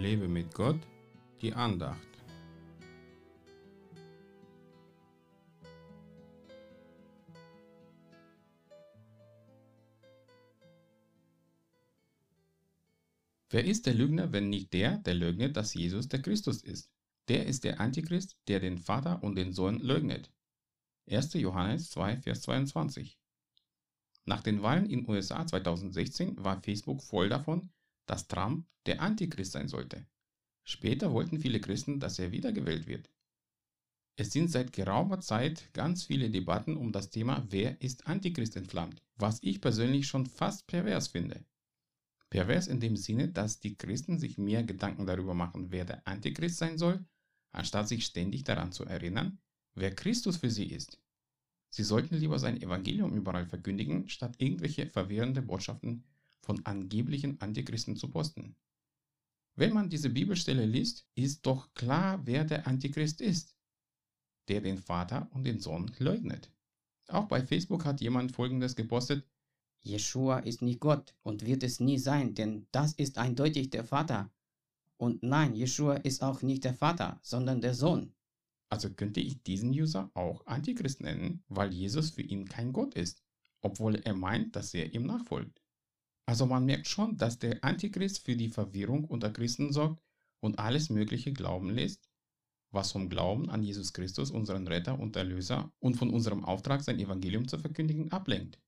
Lebe mit Gott, die Andacht. Wer ist der Lügner, wenn nicht der, der leugnet, dass Jesus der Christus ist? Der ist der Antichrist, der den Vater und den Sohn leugnet. 1. Johannes 2, Vers 22. Nach den Wahlen in USA 2016 war Facebook voll davon, dass Trump der Antichrist sein sollte. Später wollten viele Christen, dass er wiedergewählt wird. Es sind seit geraumer Zeit ganz viele Debatten um das Thema Wer ist Antichrist entflammt, was ich persönlich schon fast pervers finde. Pervers in dem Sinne, dass die Christen sich mehr Gedanken darüber machen, wer der Antichrist sein soll, anstatt sich ständig daran zu erinnern, wer Christus für sie ist. Sie sollten lieber sein Evangelium überall verkündigen, statt irgendwelche verwirrende Botschaften von angeblichen Antichristen zu posten. Wenn man diese Bibelstelle liest, ist doch klar, wer der Antichrist ist, der den Vater und den Sohn leugnet. Auch bei Facebook hat jemand Folgendes gepostet, Jeshua ist nicht Gott und wird es nie sein, denn das ist eindeutig der Vater. Und nein, Jeshua ist auch nicht der Vater, sondern der Sohn. Also könnte ich diesen User auch Antichrist nennen, weil Jesus für ihn kein Gott ist, obwohl er meint, dass er ihm nachfolgt. Also man merkt schon, dass der Antichrist für die Verwirrung unter Christen sorgt und alles Mögliche glauben lässt, was vom Glauben an Jesus Christus, unseren Retter und Erlöser, und von unserem Auftrag, sein Evangelium zu verkündigen, ablenkt.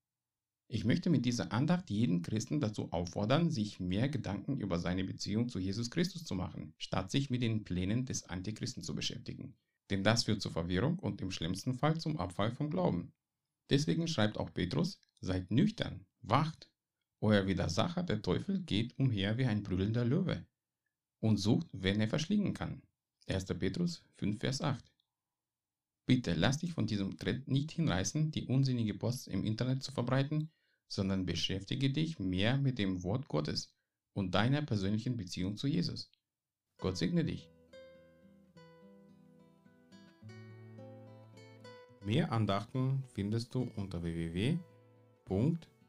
Ich möchte mit dieser Andacht jeden Christen dazu auffordern, sich mehr Gedanken über seine Beziehung zu Jesus Christus zu machen, statt sich mit den Plänen des Antichristen zu beschäftigen. Denn das führt zur Verwirrung und im schlimmsten Fall zum Abfall vom Glauben. Deswegen schreibt auch Petrus, seid nüchtern, wacht. Euer Widersacher, der Teufel, geht umher wie ein brüllender Löwe und sucht, wenn er verschlingen kann. 1. Petrus 5, Vers 8. Bitte lass dich von diesem Trend nicht hinreißen, die unsinnige Posts im Internet zu verbreiten, sondern beschäftige dich mehr mit dem Wort Gottes und deiner persönlichen Beziehung zu Jesus. Gott segne dich. Mehr Andachten findest du unter